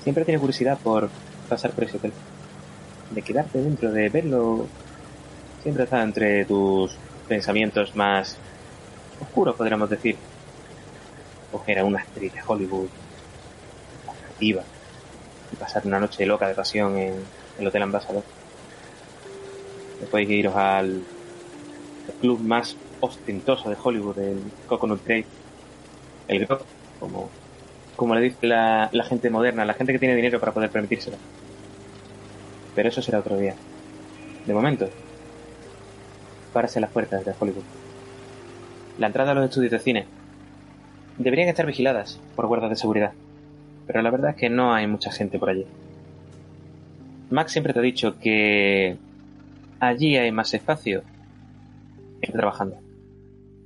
Siempre tienes curiosidad por pasar por ese hotel. De quedarte dentro, de verlo. Siempre está entre tus pensamientos más oscuros, podríamos decir coger a una actriz de Hollywood atractiva y pasar una noche loca de pasión en el Hotel Ambassador. De iros al club más ostentoso de Hollywood, el Coconut Grove, el Grove, como, como le dice la, la gente moderna, la gente que tiene dinero para poder permitírselo. Pero eso será otro día. De momento, párase las puertas de Hollywood. La entrada a los estudios de cine Deberían estar vigiladas por guardas de seguridad, pero la verdad es que no hay mucha gente por allí. Max siempre te ha dicho que allí hay más espacio trabajando.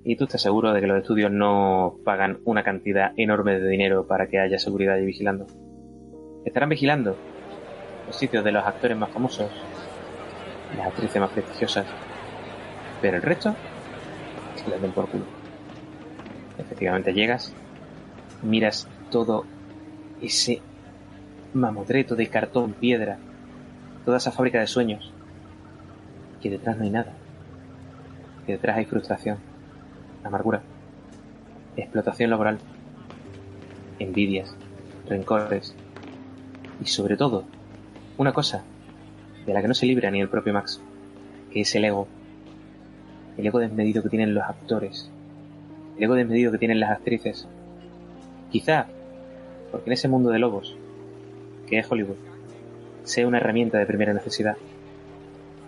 Y tú estás seguro de que los estudios no pagan una cantidad enorme de dinero para que haya seguridad allí vigilando. Estarán vigilando los sitios de los actores más famosos, las actrices más prestigiosas, pero el resto, que les den por culo. Efectivamente llegas, miras todo ese mamotreto de cartón, piedra, toda esa fábrica de sueños, detrás no hay nada, que detrás hay frustración, amargura, explotación laboral, envidias, rencores y sobre todo una cosa de la que no se libra ni el propio Max, que es el ego, el ego desmedido que tienen los actores. El ego desmedido que tienen las actrices. Quizá, porque en ese mundo de lobos, que es Hollywood, sea una herramienta de primera necesidad,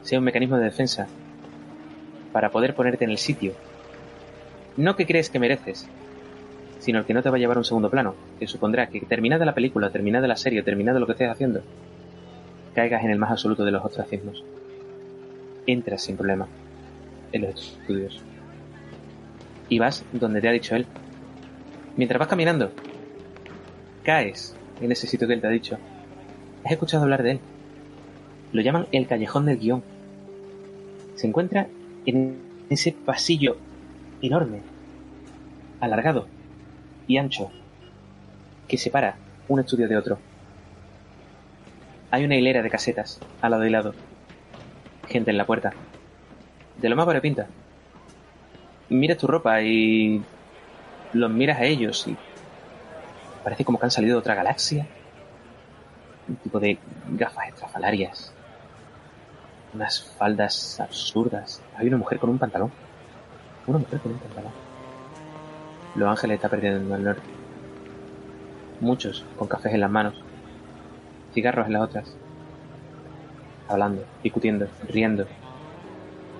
sea un mecanismo de defensa para poder ponerte en el sitio. No que crees que mereces, sino el que no te va a llevar a un segundo plano, que supondrá que terminada la película, terminada la serie, terminado lo que estés haciendo, caigas en el más absoluto de los ostracismos. Entras sin problema en los estudios y vas donde te ha dicho él. Mientras vas caminando, caes en ese sitio que él te ha dicho. Has escuchado hablar de él. Lo llaman el callejón del guion. Se encuentra en ese pasillo enorme, alargado y ancho, que separa un estudio de otro. Hay una hilera de casetas al lado y lado. Gente en la puerta. De lo más pinta miras tu ropa y los miras a ellos y parece como que han salido de otra galaxia. Un tipo de gafas estrafalarias. Unas faldas absurdas. Hay una mujer con un pantalón. Una mujer con un pantalón. Los ángeles están perdiendo el norte. Muchos con cafés en las manos. cigarros en las otras. Hablando, discutiendo, riendo.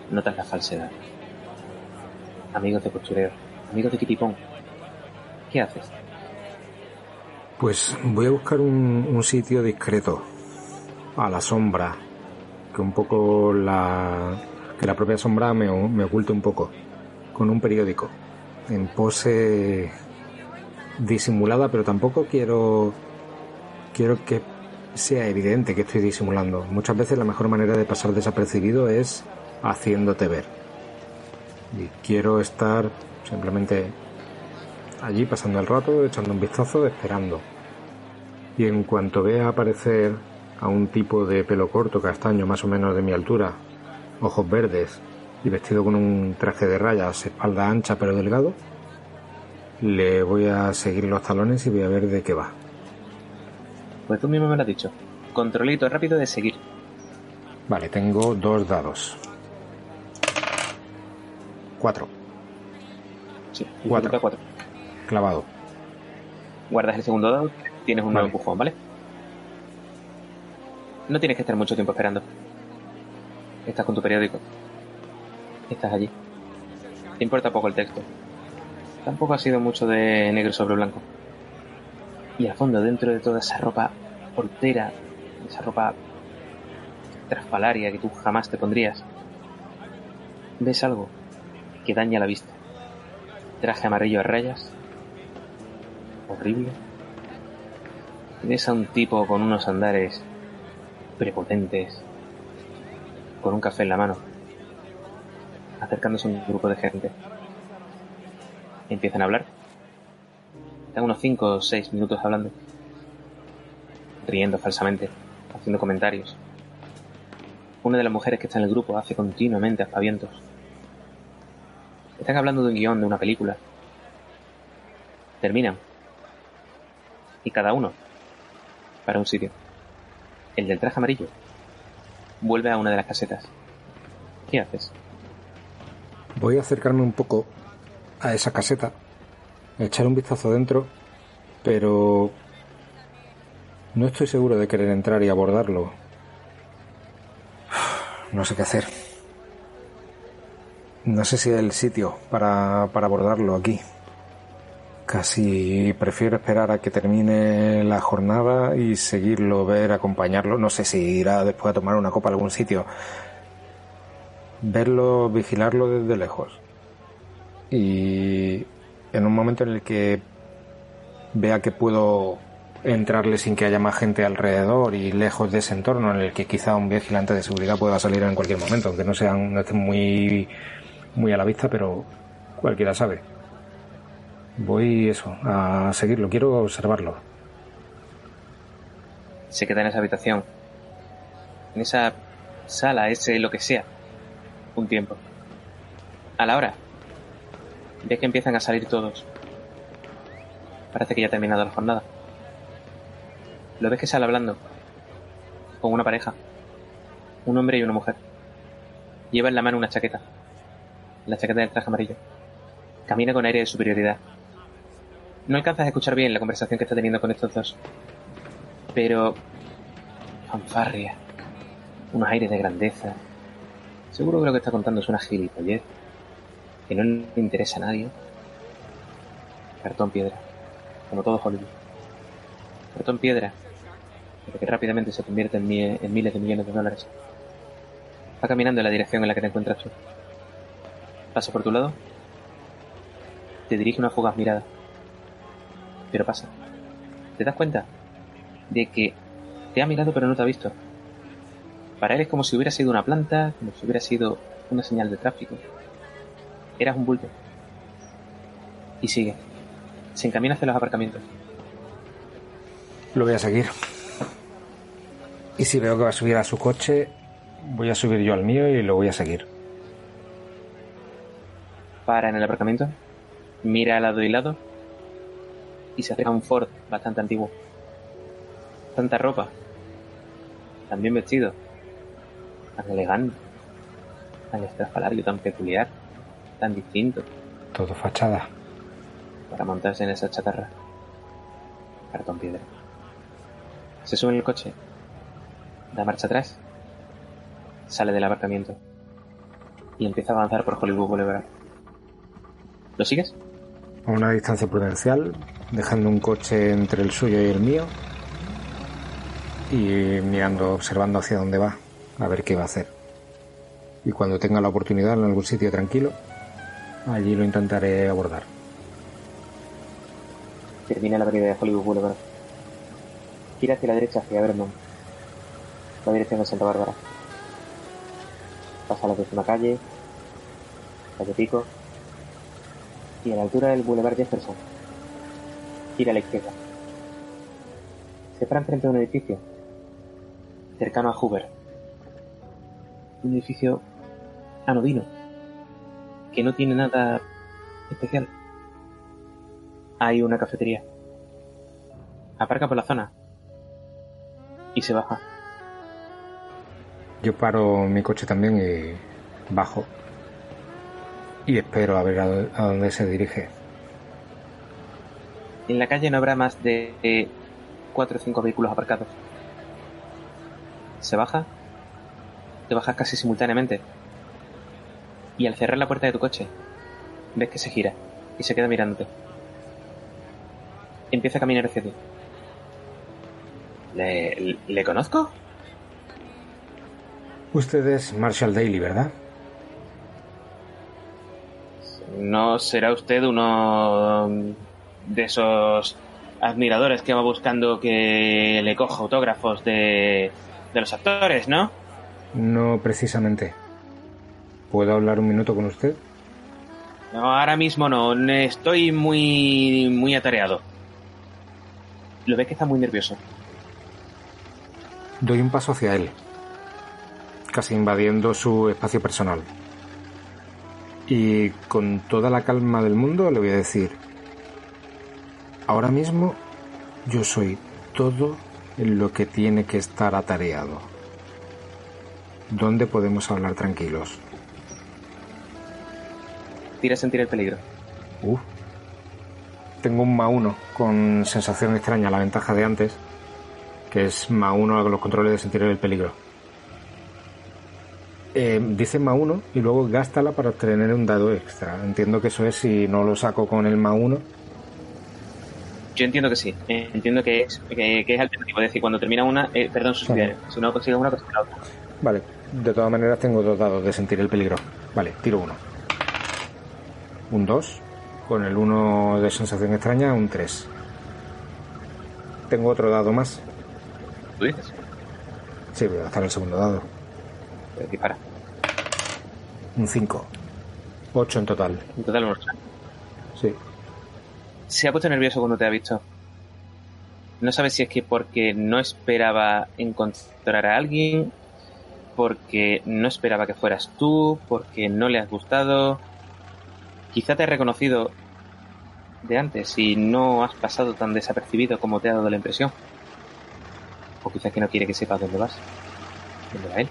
Notas la falsedad. Amigos de postureo, amigos de kitipón. ¿Qué haces? Pues voy a buscar un, un sitio discreto, a la sombra, que un poco la, que la propia sombra me, me oculte un poco, con un periódico, en pose disimulada, pero tampoco quiero quiero que sea evidente que estoy disimulando. Muchas veces la mejor manera de pasar desapercibido es haciéndote ver. Y quiero estar simplemente allí pasando el rato, echando un vistazo, esperando. Y en cuanto vea aparecer a un tipo de pelo corto, castaño, más o menos de mi altura, ojos verdes y vestido con un traje de rayas, espalda ancha pero delgado, le voy a seguir los talones y voy a ver de qué va. Pues tú mismo me lo has dicho. Controlito rápido de seguir. Vale, tengo dos dados. Cuatro. Sí, Cuatro. cuatro. Clavado. Guardas el segundo dado, tienes un nuevo Vale. empujón, ¿vale? No tienes que estar mucho tiempo esperando. Estás con tu periódico. Estás allí. Te importa poco el texto. Tampoco ha sido mucho de negro sobre blanco. Y al fondo, dentro de toda esa ropa hortera, esa ropa traspalaria que tú jamás te pondrías, ves algo que daña la vista. Traje amarillo a rayas. Horrible. Ves a un tipo con unos andares prepotentes, con un café en la mano, acercándose a un grupo de gente. Empiezan a hablar. Están unos 5 o 6 minutos hablando, riendo falsamente, haciendo comentarios. Una de las mujeres que está en el grupo hace continuamente aspavientos. Están hablando de un guion de una película. Terminan. Y cada uno para un sitio. El del traje amarillo vuelve a una de las casetas. ¿Qué haces? Voy a acercarme un poco a esa caseta, echar un vistazo dentro, pero no estoy seguro de querer entrar y abordarlo. No sé qué hacer. No sé si es el sitio para, para abordarlo aquí. Casi prefiero esperar a que termine la jornada y seguirlo, ver, acompañarlo. No sé si irá después a tomar una copa a algún sitio. Verlo, vigilarlo desde lejos. Y en un momento en el que vea que puedo entrarle sin que haya más gente alrededor y lejos de ese entorno en el que quizá un vigilante de seguridad pueda salir en cualquier momento, aunque no sean no estén muy muy a la vista, pero cualquiera sabe. Voy eso, a seguirlo, quiero observarlo. Se queda en esa habitación, en esa sala, ese lo que sea, un tiempo. A la hora, ves que empiezan a salir todos. Parece que ya ha terminado la jornada. Lo ves que sale hablando con una pareja, un hombre y una mujer. Lleva en la mano una chaqueta, la chaqueta del traje amarillo. Camina con aire de superioridad. No alcanzas a escuchar bien la conversación que está teniendo con estos dos, pero fanfarria, unos aires de grandeza. Seguro que lo que está contando es una gilipollez que no le interesa a nadie. Cartón piedra, como todo Hollywood. Cartón piedra, pero que rápidamente se convierte en, en miles de millones de dólares. Va caminando en la dirección en la que te encuentras tú. Pasa por tu lado. Te dirige una fugaz mirada. Pero pasa. ¿Te das cuenta? De que te ha mirado pero no te ha visto. Para él es como si hubiera sido una planta, como si hubiera sido una señal de tráfico. Eras un bulto. Y sigue. Se encamina hacia los aparcamientos. Lo voy a seguir. Y si veo que va a subir a su coche, voy a subir yo al mío y lo voy a seguir. Para en el aparcamiento. Mira al lado y lado. Y se acerca a un Ford bastante antiguo. Tanta ropa. Tan bien vestido. Tan elegante. Tan estrafalario, tan peculiar. Tan distinto. Todo fachada. para montarse en esa chatarra. Cartón piedra. Se sube en el coche, da marcha atrás, sale del aparcamiento y empieza a avanzar por Hollywood Boulevard. ¿Lo sigues? A una distancia prudencial, dejando un coche entre el suyo y el mío y mirando, observando hacia dónde va, a ver qué va a hacer. Y cuando tenga la oportunidad en algún sitio tranquilo, allí lo intentaré abordar. Termina la avenida de Hollywood Boulevard. Gira hacia la derecha, hacia Vermont. La dirección de Santa Bárbara. Pasa la décima calle, calle Pico, y a la altura del Boulevard Jefferson. Gira a la izquierda. Se para enfrente de un edificio, cercano a Hoover. Un edificio anodino, que no tiene nada especial. Hay una cafetería. Aparca por la zona y se baja. Yo paro mi coche también y bajo. Y espero a ver a, a dónde se dirige. En la calle no habrá más de eh, cuatro o cinco vehículos aparcados. Se baja, te bajas casi simultáneamente. Y al cerrar la puerta de tu coche, ves que se gira y se queda mirándote. Empieza a caminar hacia ti. ¿Le, ¿le conozco? Usted es Marshall Daly, ¿verdad? ¿No será usted uno de esos admiradores que va buscando que le coja autógrafos de, de los actores, no? No precisamente. ¿Puedo hablar un minuto con usted? No, ahora mismo no. Estoy muy, muy atareado. Lo ve que está muy nervioso. Doy un paso hacia él, casi invadiendo su espacio personal. Y con toda la calma del mundo le voy a decir, ahora mismo yo soy todo en lo que tiene que estar atareado. ¿Dónde podemos hablar tranquilos? Tira a sentir el peligro. Uh. Tengo un más uno con sensación extraña, la ventaja de antes, que es más uno a los controles de sentir el peligro. Eh, dice más uno y luego gástala para obtener un dado extra. Entiendo que eso es si no lo saco con el más uno. Yo entiendo que sí. Eh, entiendo que es, que, que es alternativo. Es decir, cuando termina una, eh, perdón, suceder. Si no consigues una, consigue la otra. Vale, de todas maneras tengo dos dados de sentir el peligro. Vale, tiro uno. Un 2. Con el 1 de sensación extraña, un 3. Tengo otro dado más. ¿Tú dices? Sí, voy a gastar el segundo dado. Eh, dispara. Un 5. 8 en total. En total, un ocho. Sí. Se ha puesto nervioso cuando te ha visto. No sabes si es que porque no esperaba encontrar a alguien, porque no esperaba que fueras tú, porque no le has gustado. Quizá te ha reconocido de antes y no has pasado tan desapercibido como te ha dado la impresión. O quizás que no quiere que sepas dónde vas. ¿Dónde va él?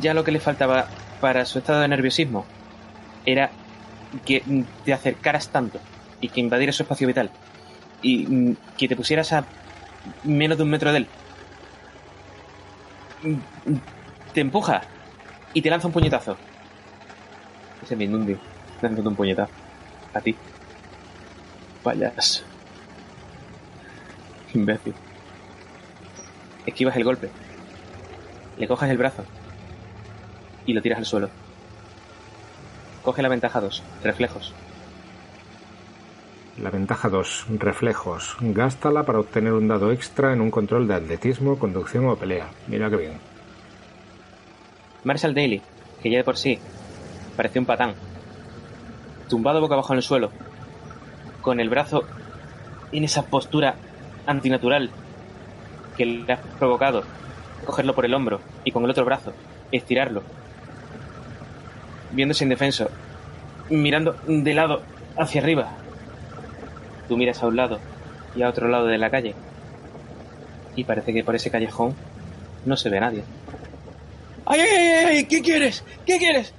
Ya lo que le faltaba para su estado de nerviosismo era que te acercaras tanto y que invadieras su espacio vital y mm, que te pusieras a menos de un metro de él. Mm, Te empuja y te lanza un puñetazo. Ese Mindundi lanzando un puñetazo. A ti. Payaso. Imbécil. Esquivas el golpe. Le coges el brazo. Y lo tiras al suelo. Coge la ventaja 2. Reflejos. La ventaja 2. Reflejos. Gástala para obtener un dado extra en un control de atletismo, conducción o pelea. Mira qué bien. Marshall Daly, que ya de por sí parecía un patán, tumbado boca abajo en el suelo, con el brazo en esa postura antinatural que le has provocado, cogerlo por el hombro y con el otro brazo estirarlo, viéndose indefenso, mirando de lado hacia arriba. Tú miras a un lado y a otro lado de la calle y parece que por ese callejón no se ve a nadie. ¡Ay, ay, ay, ay! ¿Qué quieres? ¿Qué quieres?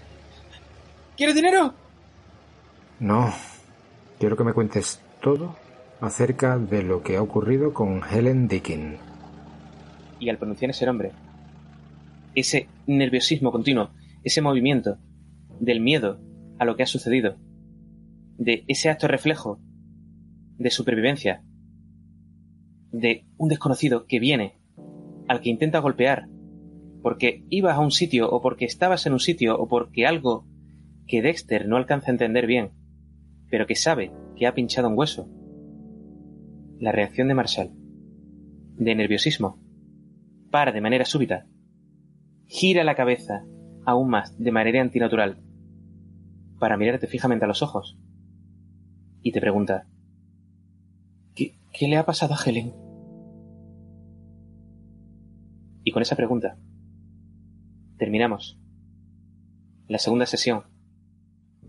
¿Quieres dinero? No. Quiero que me cuentes todo acerca de lo que ha ocurrido con Helen Dickin. Y al pronunciar ese nombre, ese nerviosismo continuo, ese movimiento del miedo a lo que ha sucedido, de ese acto reflejo de supervivencia, de un desconocido que viene, al que intenta golpear, porque ibas a un sitio o porque estabas en un sitio o porque algo que Dexter no alcanza a entender bien, pero que sabe que ha pinchado un hueso. La reacción de Marshall, de nerviosismo, para de manera súbita, gira la cabeza aún más de manera antinatural para mirarte fijamente a los ojos y te pregunta ¿Qué, qué le ha pasado a Helen? Y con esa pregunta terminamos la segunda sesión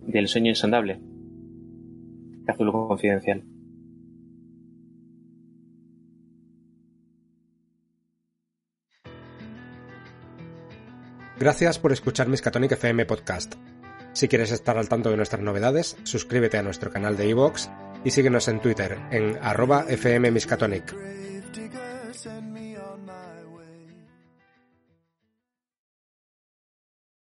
del sueño insondable. Cazuluco Confidencial. Gracias por escuchar Miskatonic FM Podcast. Si quieres estar al tanto de nuestras novedades, suscríbete a nuestro canal de iVoox y síguenos en Twitter en arroba.